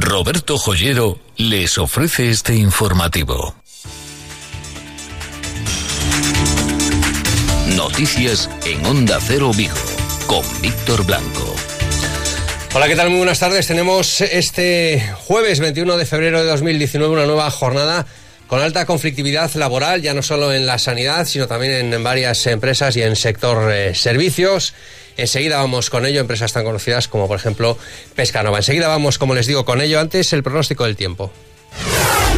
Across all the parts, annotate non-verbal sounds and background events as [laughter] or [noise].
Roberto Joyero les ofrece este informativo. Noticias en Onda Cero Vigo con Víctor Blanco. Hola, ¿qué tal? Muy buenas tardes. Tenemos este jueves 21 de febrero de 2019 una nueva jornada con alta conflictividad laboral, ya no solo en la sanidad, sino también en varias empresas y en sector eh, servicios. Enseguida vamos con ello, empresas tan conocidas como por ejemplo Pescanova. Enseguida vamos, como les digo, con ello. Antes el pronóstico del tiempo.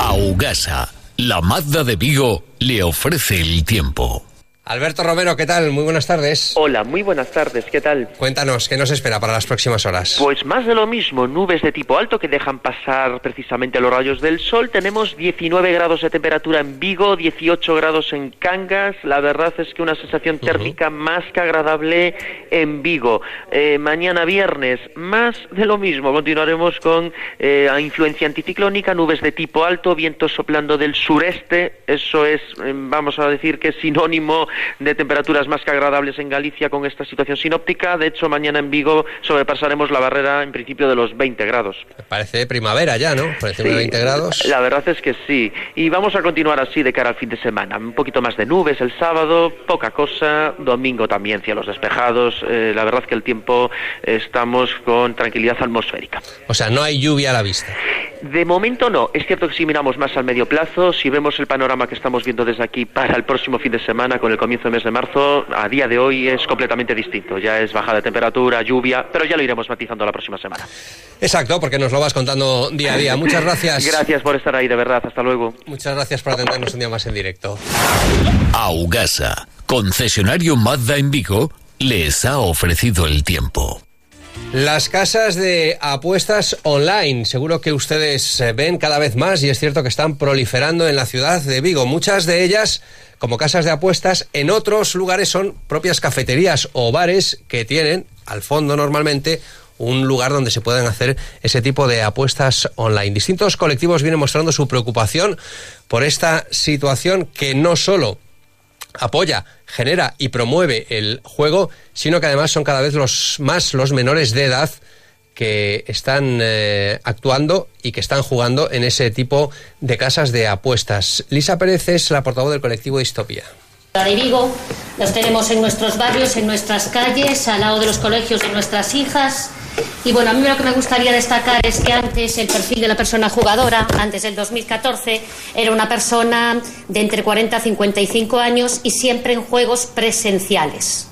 Augasa, la Mazda de Vigo, le ofrece el tiempo. Alberto Romero, ¿qué tal? Muy buenas tardes. Hola, muy buenas tardes, ¿qué tal? Cuéntanos, ¿qué nos espera para las próximas horas? Pues más de lo mismo, nubes de tipo alto que dejan pasar precisamente los rayos del sol. Tenemos 19 grados de temperatura en Vigo, 18 grados en Cangas. La verdad es que una sensación térmica más que agradable en Vigo. Eh, mañana viernes, más de lo mismo. Continuaremos con eh, influencia anticiclónica, nubes de tipo alto, viento soplando del sureste. Eso es, eh, vamos a decir que es sinónimo de temperaturas más que agradables en Galicia con esta situación sinóptica. De hecho, mañana en Vigo sobrepasaremos la barrera en principio de los 20 grados. Parece primavera ya, ¿no? Parece 20 grados. La verdad es que sí. Y vamos a continuar así de cara al fin de semana. Un poquito más de nubes el sábado, poca cosa. Domingo también cielos despejados. Eh, la verdad es que el tiempo estamos con tranquilidad atmosférica. O sea, no hay lluvia a la vista. De momento no. Es cierto que si miramos más al medio plazo, si vemos el panorama que estamos viendo desde aquí para el próximo fin de semana con el comienzo del mes de marzo, a día de hoy es completamente distinto. Ya es baja de temperatura, lluvia, pero ya lo iremos matizando la próxima semana. Exacto, porque nos lo vas contando día a día. Muchas gracias. [laughs] gracias por estar ahí, de verdad. Hasta luego. Muchas gracias por atendernos un día más en directo. Augasa, concesionario Mazda en Vigo, les ha ofrecido el tiempo. Las casas de apuestas online, seguro que ustedes eh, ven cada vez más y es cierto que están proliferando en la ciudad de Vigo. Muchas de ellas como casas de apuestas, en otros lugares son propias cafeterías o bares que tienen, al fondo normalmente, un lugar donde se pueden hacer ese tipo de apuestas online. Distintos colectivos vienen mostrando su preocupación por esta situación que no solo apoya, genera y promueve el juego, sino que además son cada vez los más los menores de edad que están eh, actuando y que están jugando en ese tipo de casas de apuestas. Lisa Pérez es la portavoz del colectivo. De Vigo, los tenemos en nuestros barrios, en nuestras calles, al lado de los colegios de nuestras hijas. Y bueno, a mí lo que me gustaría destacar es que antes el perfil de la persona jugadora, antes del 2014, era una persona de entre 40 y 55 años y siempre en juegos presenciales.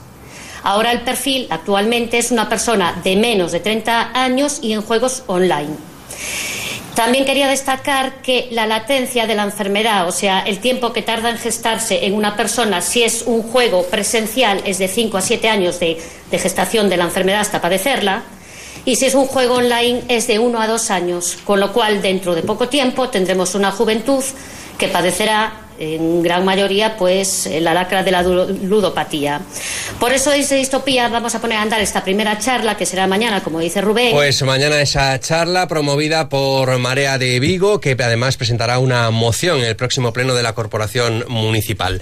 Ahora el perfil actualmente es una persona de menos de 30 años y en juegos online. También quería destacar que la latencia de la enfermedad, o sea, el tiempo que tarda en gestarse en una persona, si es un juego presencial, es de 5 a 7 años de, de, gestación de la enfermedad hasta padecerla, y si es un juego online es de 1 a 2 años, con lo cual dentro de poco tiempo tendremos una juventud que padecerá en gran mayoría pues la lacra de la ludopatía. Por eso desde Distopía vamos a poner a andar esta primera charla que será mañana, como dice Rubén. Pues mañana esa charla promovida por Marea de Vigo, que además presentará una moción en el próximo pleno de la Corporación Municipal.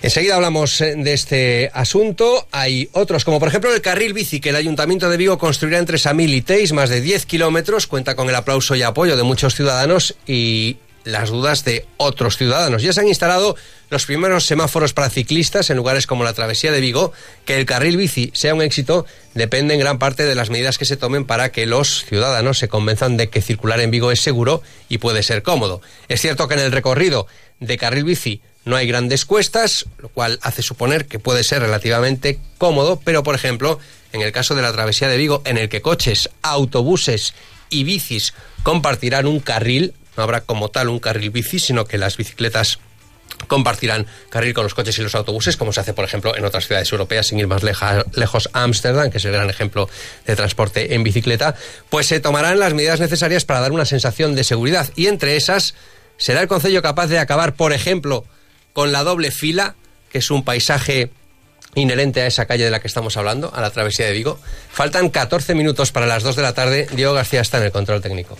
Enseguida hablamos eh, de este asunto. Hay otros, como por ejemplo el carril bici que el Ayuntamiento de Vigo construirá entre Samil y Teis, más de 10 kilómetros. Cuenta con el aplauso y apoyo de muchos ciudadanos y las dudas de otros ciudadanos. Ya se han instalado los primeros semáforos para ciclistas en lugares como la Travesía de Vigo. Que el carril bici sea un éxito depende en gran parte de las medidas que se tomen para que los ciudadanos se convenzan de que circular en Vigo es seguro y puede ser cómodo. Es cierto que en el recorrido de carril bici no hay grandes cuestas, lo cual hace suponer que puede ser relativamente cómodo, pero por ejemplo, en el caso de la Travesía de Vigo, en el que coches, autobuses y bicis compartirán un carril, no habrá como tal un carril bici, sino que las bicicletas compartirán carril con los coches y los autobuses, como se hace, por ejemplo, en otras ciudades europeas, sin ir más lejos, Ámsterdam, que es el gran ejemplo de transporte en bicicleta, pues se tomarán las medidas necesarias para dar una sensación de seguridad. Y entre esas, será el Concello capaz de acabar, por ejemplo, con la doble fila, que es un paisaje inherente a esa calle de la que estamos hablando, a la travesía de Vigo. Faltan 14 minutos para las 2 de la tarde. Diego García está en el control técnico.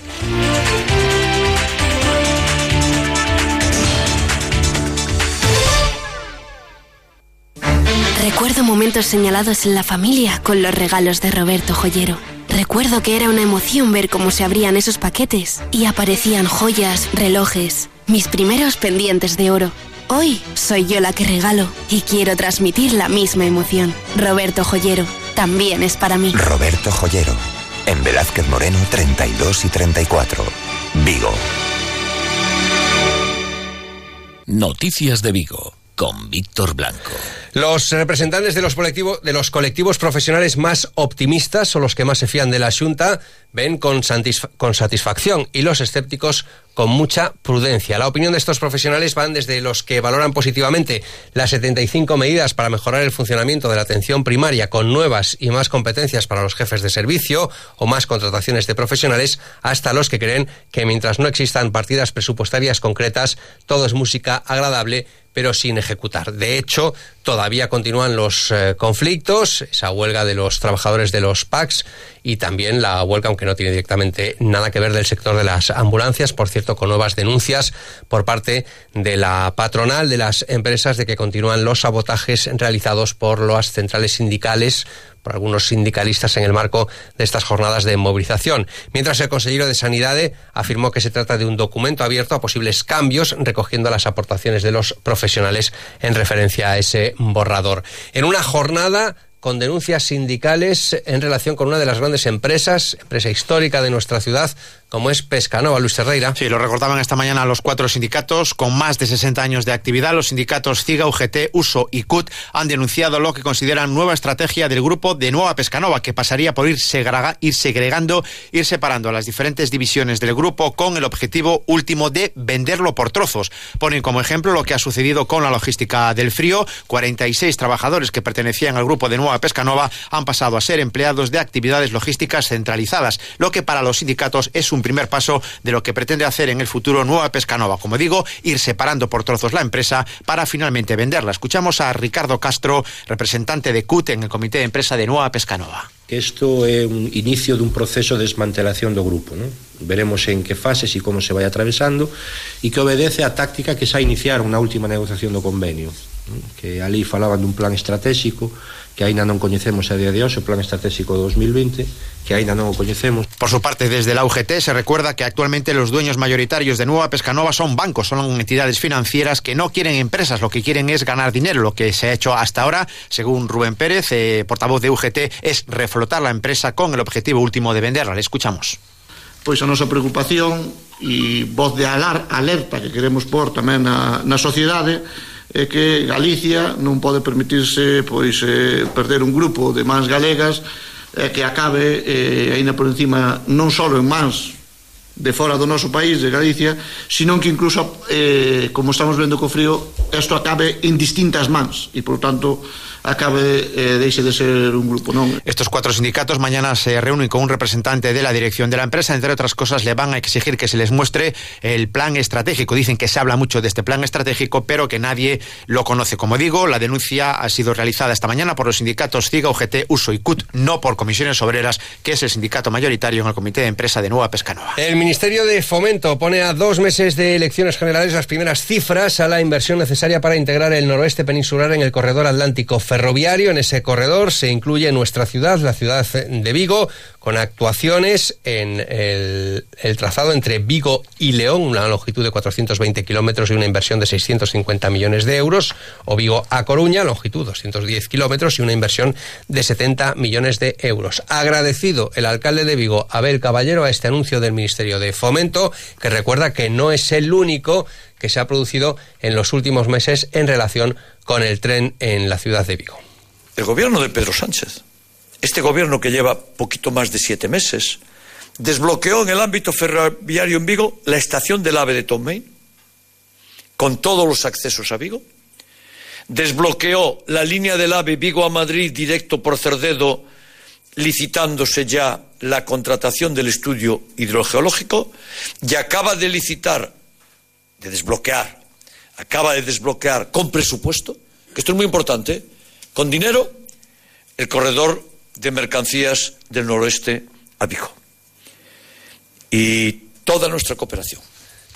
Recuerdo momentos señalados en la familia con los regalos de Roberto Joyero Recuerdo que era una emoción ver cómo se abrían esos paquetes y aparecían joyas, relojes, mis primeros pendientes de oro. Hoy soy yo la que regalo y quiero transmitir la misma emoción. Roberto Joyero, también es para mí. Roberto Joyero, en Velázquez Moreno 32 y 34, Vigo. Noticias de Vigo con Víctor Blanco. Los representantes de los, colectivos, de los colectivos profesionales más optimistas o los que más se fían de la Junta ven con, con satisfacción y los escépticos con mucha prudencia. La opinión de estos profesionales van desde los que valoran positivamente las 75 medidas para mejorar el funcionamiento de la atención primaria con nuevas y más competencias para los jefes de servicio o más contrataciones de profesionales hasta los que creen que mientras no existan partidas presupuestarias concretas todo es música agradable pero sin ejecutar. De hecho, todavía continúan los eh, conflictos, esa huelga de los trabajadores de los PACs y también la huelga, aunque no tiene directamente nada que ver del sector de las ambulancias, por cierto, con nuevas denuncias por parte de la patronal de las empresas de que continúan los sabotajes realizados por las centrales sindicales por algunos sindicalistas en el marco de estas jornadas de movilización. Mientras el consejero de Sanidad afirmó que se trata de un documento abierto a posibles cambios, recogiendo las aportaciones de los profesionales en referencia a ese borrador. En una jornada con denuncias sindicales en relación con una de las grandes empresas, empresa histórica de nuestra ciudad, como es Pescanova, Luis Herrera. Sí, lo recordaban esta mañana los cuatro sindicatos con más de 60 años de actividad. Los sindicatos CIGA, UGT, USO y CUT han denunciado lo que consideran nueva estrategia del grupo de Nueva Pescanova, que pasaría por ir, ir segregando, ir separando las diferentes divisiones del grupo con el objetivo último de venderlo por trozos. Ponen como ejemplo lo que ha sucedido con la logística del frío. 46 trabajadores que pertenecían al grupo de Nueva Pescanova han pasado a ser empleados de actividades logísticas centralizadas, lo que para los sindicatos es un un primer paso de lo que pretende hacer en el futuro Nueva Pescanova. Como digo, ir separando por trozos la empresa para finalmente venderla. Escuchamos a Ricardo Castro, representante de CUT en el Comité de Empresa de Nueva Pescanova. Isto é un inicio dun proceso de desmantelación do grupo veremos en que fases e como se vai atravesando e que obedece a táctica que xa iniciaron na última negociación do convenio que ali falaban dun plan estratégico que aínda non coñecemos a día de hoxe, o Plan Estratégico 2020, que aínda non o coñecemos. Por su parte, desde la UGT se recuerda que actualmente los dueños mayoritarios de Nueva Pescanova son bancos, son entidades financieras que no quieren empresas, lo que quieren es ganar dinero. Lo que se ha hecho hasta ahora, según Rubén Pérez, eh, portavoz de UGT, es reflotar la empresa con el objetivo último de venderla. Le escuchamos. Pois a nosa preocupación e voz de alar, alerta que queremos pôr tamén na, na sociedade é que Galicia non pode permitirse pois eh, perder un grupo de mans galegas eh, que acabe eh, aínda por encima non só en mans de fora do noso país, de Galicia, sino que incluso, eh, como estamos vendo co frío, isto acabe en distintas mans, e, por tanto, acabe eh, deixe de ser un grupo, non? Estos cuatro sindicatos mañana se reúnen con un representante de la dirección de la empresa, entre otras cosas le van a exigir que se les muestre el plan estratégico. Dicen que se habla mucho de este plan estratégico, pero que nadie lo conoce. Como digo, la denuncia ha sido realizada esta mañana por los sindicatos CIGA, UGT, USO y CUT, no por comisiones obreras, que es el sindicato mayoritario en el comité de empresa de Nueva Pescanova. El Ministerio de Fomento pone a dos meses de elecciones generales las primeras cifras a la inversión necesaria para integrar el noroeste peninsular en el corredor atlántico ferroviario. En ese corredor se incluye nuestra ciudad, la ciudad de Vigo, con actuaciones en el, trazado entre Vigo y León, una longitud de 420 kilómetros y una inversión de 650 millones de euros, o Vigo a Coruña, longitud 210 kilómetros y una inversión de 70 millones de euros. Agradecido el alcalde de Vigo, Abel Caballero, a este anuncio del Ministerio de Fomento, que recuerda que no es el único que se ha producido en los últimos meses en relación con el tren en la ciudad de Vigo. El gobierno de Pedro Sánchez, este gobierno que lleva poquito más de siete meses, desbloqueó en el ámbito ferroviario en Vigo la estación del AVE de Tomé, con todos los accesos a Vigo, desbloqueó la línea del AVE Vigo a Madrid directo por Cerdedo, licitándose ya la contratación del estudio hidrogeológico, y acaba de licitar, de desbloquear acaba de desbloquear con presupuesto, que esto es muy importante, con dinero, el corredor de mercancías del noroeste a Vigo. Y toda nuestra cooperación.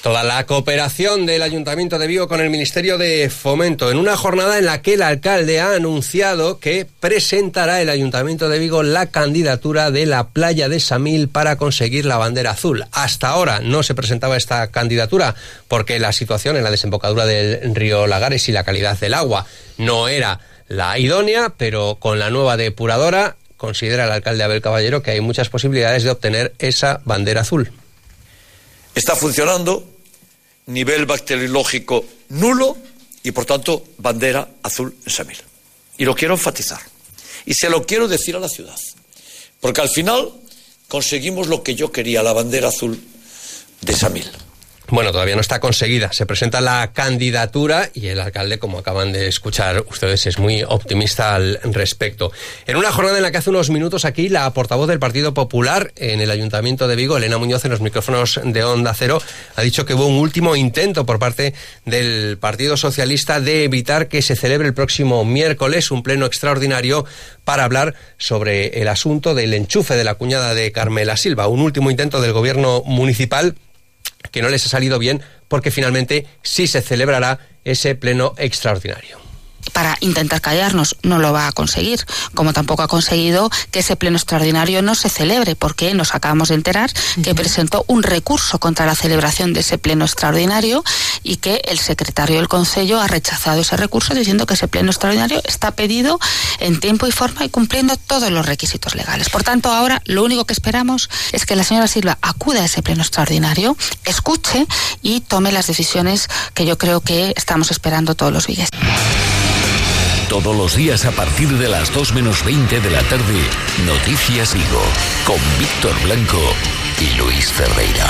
Toda la cooperación del Ayuntamiento de Vigo con el Ministerio de Fomento en una jornada en la que el alcalde ha anunciado que presentará el Ayuntamiento de Vigo la candidatura de la playa de Samil para conseguir la bandera azul. Hasta ahora no se presentaba esta candidatura porque la situación en la desembocadura del río Lagares y la calidad del agua no era la idónea, pero con la nueva depuradora considera el alcalde Abel Caballero que hay muchas posibilidades de obtener esa bandera azul. Está funcionando nivel bacteriológico nulo y por tanto bandera azul en Samil. Y lo quiero enfatizar. Y se lo quiero decir a la ciudad. Porque al final conseguimos lo que yo quería, la bandera azul de Samil. Bueno, todavía no está conseguida. Se presenta la candidatura y el alcalde, como acaban de escuchar ustedes, es muy optimista al respecto. En una jornada en la que hace unos minutos aquí la portavoz del Partido Popular en el Ayuntamiento de Vigo, Elena Muñoz, en los micrófonos de Onda Cero, ha dicho que hubo un último intento por parte del Partido Socialista de evitar que se celebre el próximo miércoles un pleno extraordinario para hablar sobre el asunto del enchufe de la cuñada de Carmela Silva. Un último intento del gobierno municipal que no les ha salido bien porque finalmente sí se celebrará ese pleno extraordinario para intentar callarnos. No lo va a conseguir, como tampoco ha conseguido que ese pleno extraordinario no se celebre, porque nos acabamos de enterar que presentó un recurso contra la celebración de ese pleno extraordinario y que el secretario del Consejo ha rechazado ese recurso diciendo que ese pleno extraordinario está pedido en tiempo y forma y cumpliendo todos los requisitos legales. Por tanto, ahora lo único que esperamos es que la señora Silva acuda a ese pleno extraordinario, escuche y tome las decisiones que yo creo que estamos esperando todos los vigues. Todos los días a partir de las 2 menos 20 de la tarde, Noticias Vigo, con Víctor Blanco y Luis Ferreira.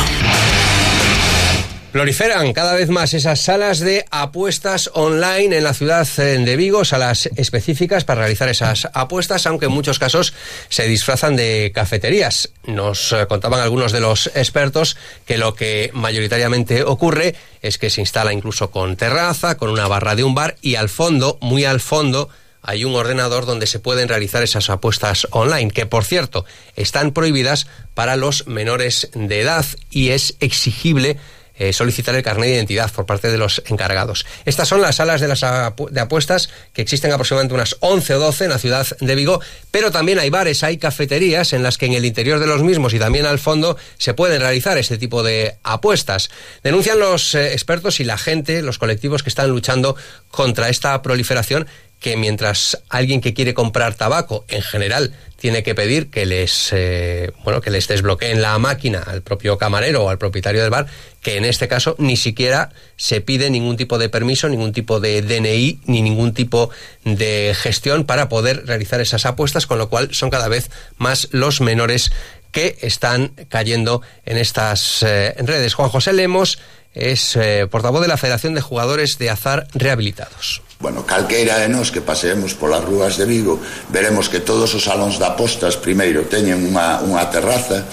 Proliferan cada vez más esas salas de apuestas online en la ciudad eh, de Vigo, salas específicas para realizar esas apuestas, aunque en muchos casos se disfrazan de cafeterías. Nos eh, contaban algunos de los expertos que lo que mayoritariamente ocurre es que se instala incluso con terraza, con una barra de un bar y al fondo, muy al fondo, hay un ordenador donde se pueden realizar esas apuestas online, que por cierto están prohibidas para los menores de edad y es exigible eh, solicitar el carnet de identidad por parte de los encargados. Estas son las salas de, las de apuestas que existen aproximadamente unas 11 o 12 en la ciudad de Vigo, pero también hay bares, hay cafeterías en las que en el interior de los mismos y también al fondo se pueden realizar este tipo de apuestas. Denuncian los eh, expertos y la gente, los colectivos que están luchando contra esta proliferación que mientras alguien que quiere comprar tabaco en general tiene que pedir que les eh, bueno que les desbloqueen la máquina al propio camarero o al propietario del bar que en este caso ni siquiera se pide ningún tipo de permiso ningún tipo de DNI ni ningún tipo de gestión para poder realizar esas apuestas con lo cual son cada vez más los menores que están cayendo en estas eh, redes Juan José Lemos es eh, portavoz de la Federación de Jugadores de Azar Rehabilitados. Bueno, calqueira de nós que paseemos polas rúas de Vigo veremos que todos os salóns da postas primeiro teñen unha, unha terraza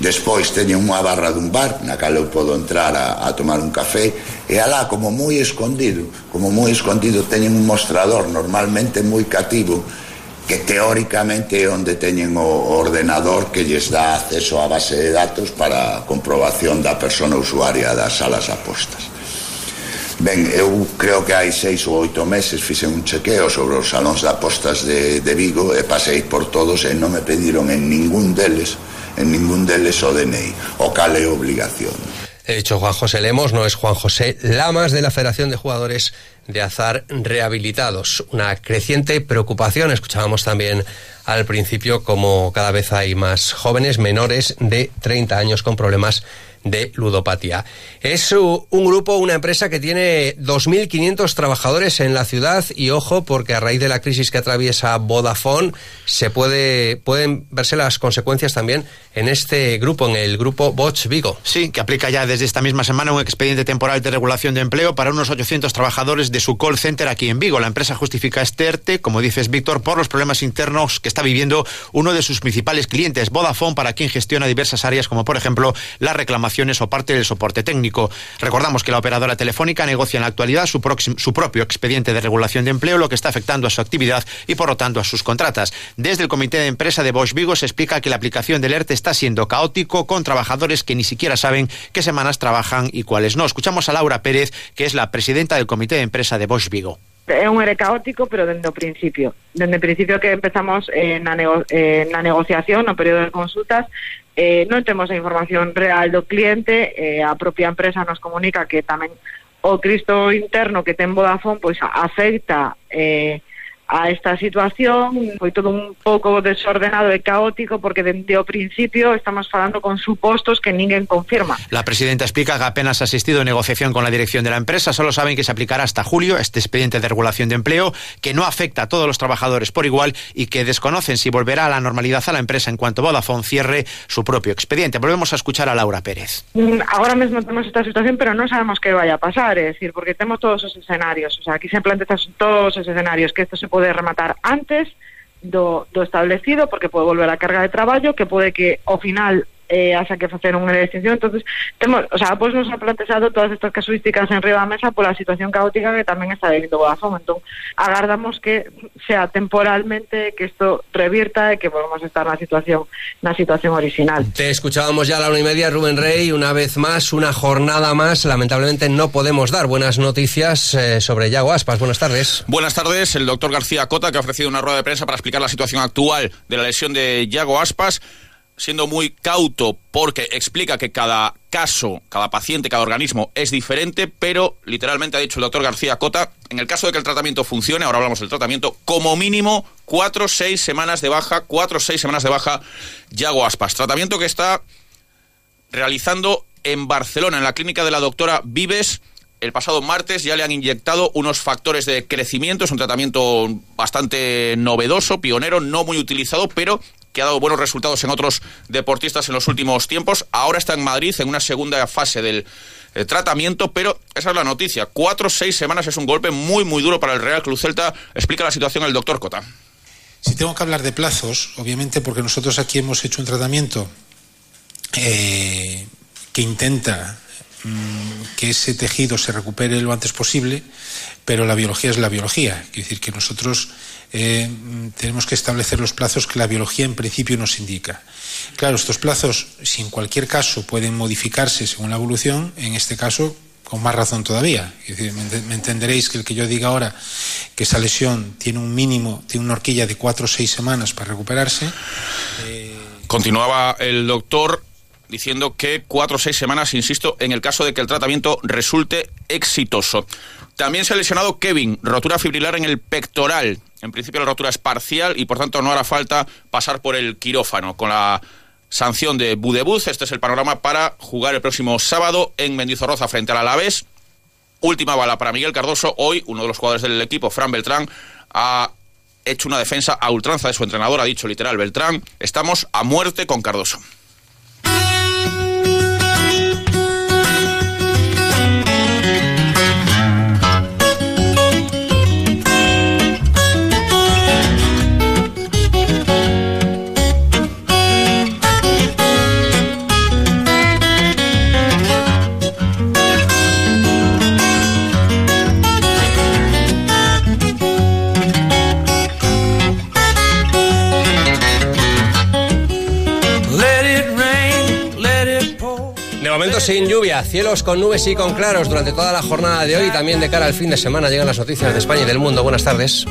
despois teñen unha barra dun bar na cal eu podo entrar a, a tomar un café e alá como moi escondido como moi escondido teñen un mostrador normalmente moi cativo que teóricamente é onde teñen o ordenador que lles dá acceso á base de datos para comprobación da persona usuaria das salas apostas. Ben, eu creo que hai seis ou oito meses fixe un chequeo sobre os salóns de apostas de, de Vigo e pasei por todos e non me pediron en ningún deles en ningún deles o DNI, o cal obligación. He dicho Juan José Lemos, no es Juan José Lamas de la Federación de Jugadores de Azar Rehabilitados. Una creciente preocupación, escuchábamos también al principio como cada vez hay más jóvenes menores de 30 años con problemas de ludopatía. Es un grupo, una empresa que tiene 2.500 trabajadores en la ciudad y ojo porque a raíz de la crisis que atraviesa Vodafone se puede pueden verse las consecuencias también en este grupo, en el grupo Boch Vigo. Sí, que aplica ya desde esta misma semana un expediente temporal de regulación de empleo para unos 800 trabajadores de su call center aquí en Vigo. La empresa justifica este ERTE, como dices Víctor, por los problemas internos que está viviendo uno de sus principales clientes, Vodafone, para quien gestiona diversas áreas como por ejemplo la reclamación o parte del soporte técnico. Recordamos que la operadora telefónica negocia en la actualidad su, su propio expediente de regulación de empleo, lo que está afectando a su actividad y por lo tanto a sus contratas. Desde el comité de empresa de Bosch Vigo se explica que la aplicación del ERTE está siendo caótico con trabajadores que ni siquiera saben qué semanas trabajan y cuáles no. Escuchamos a Laura Pérez, que es la presidenta del comité de empresa empresa de Bosch Vigo. É un ere caótico, pero dende o principio. Dende o principio que empezamos eh, na, nego eh, na negociación, no período de consultas, eh, non temos a información real do cliente, eh, a propia empresa nos comunica que tamén o Cristo interno que ten Vodafone pois afecta eh, a esta situación foi todo un pouco desordenado e caótico porque dende o principio estamos falando con supostos que ninguén confirma. La presidenta explica que apenas ha asistido a negociación con la dirección de la empresa, solo saben que se aplicará hasta julio este expediente de regulación de empleo que no afecta a todos los trabajadores por igual y que desconocen si volverá a la normalidad a la empresa en cuanto Vodafone cierre su propio expediente. Volvemos a escuchar a Laura Pérez. Mm, Ahora mesmo temos esta situación, pero non sabemos que vai a pasar, é decir, porque temos todos os escenarios, o sea, aquí se plantean todos os escenarios que isto se pode rematar antes do, do establecido porque pode volver a carga de traballo que pode que ao final eh, haxa que facer unha extinción entonces temos, o sea, pois nos ha plantexado todas estas casuísticas en riba da mesa pola situación caótica que tamén está vivindo Vodafone entón agardamos que sea temporalmente que isto revirta e que volvamos a estar na situación na situación original Te escuchábamos ya a la una y media, Rubén Rey, una vez más, una jornada más. Lamentablemente no podemos dar buenas noticias eh, sobre Yago Aspas. Buenas tardes. Buenas tardes, el doctor García Cota, que ha ofrecido una rueda de prensa para explicar la situación actual de la lesión de Yago Aspas, siendo muy cauto porque explica que cada caso, cada paciente, cada organismo es diferente, pero literalmente ha dicho el doctor García Cota, en el caso de que el tratamiento funcione, ahora hablamos del tratamiento, como mínimo cuatro o seis semanas de baja, cuatro o seis semanas de baja Yago Aspas. Tratamiento que está realizando en Barcelona, en la clínica de la doctora Vives. El pasado martes ya le han inyectado unos factores de crecimiento. Es un tratamiento bastante novedoso, pionero, no muy utilizado, pero que ha dado buenos resultados en otros deportistas en los últimos tiempos. Ahora está en Madrid en una segunda fase del eh, tratamiento, pero esa es la noticia. Cuatro o seis semanas es un golpe muy, muy duro para el Real Club Celta. Explica la situación el doctor Cota. Si tengo que hablar de plazos, obviamente porque nosotros aquí hemos hecho un tratamiento eh, que intenta que ese tejido se recupere lo antes posible, pero la biología es la biología. Es decir, que nosotros eh, mm, tenemos que establecer los plazos que la biología en principio nos indica. Claro, estos plazos, si en cualquier caso pueden modificarse según la evolución, en este caso con más razón todavía. Es decir, me, ent- me entenderéis que el que yo diga ahora que esa lesión tiene un mínimo, tiene una horquilla de cuatro o seis semanas para recuperarse, Continuaba el doctor diciendo que cuatro o seis semanas, insisto, en el caso de que el tratamiento resulte exitoso. También se ha lesionado Kevin, rotura fibrilar en el pectoral. En principio la rotura es parcial y por tanto no hará falta pasar por el quirófano. Con la sanción de Budebuz, este es el panorama para jugar el próximo sábado en Mendizorroza frente al Alavés. Última bala para Miguel Cardoso. Hoy uno de los jugadores del equipo, Fran Beltrán, ha hecho una defensa a ultranza de su entrenador, ha dicho literal Beltrán, estamos a muerte con Cardoso. Cielos con nubes y con claros durante toda la jornada de hoy también de cara al fin de semana llegan las noticias de España y del mundo. Buenas tardes.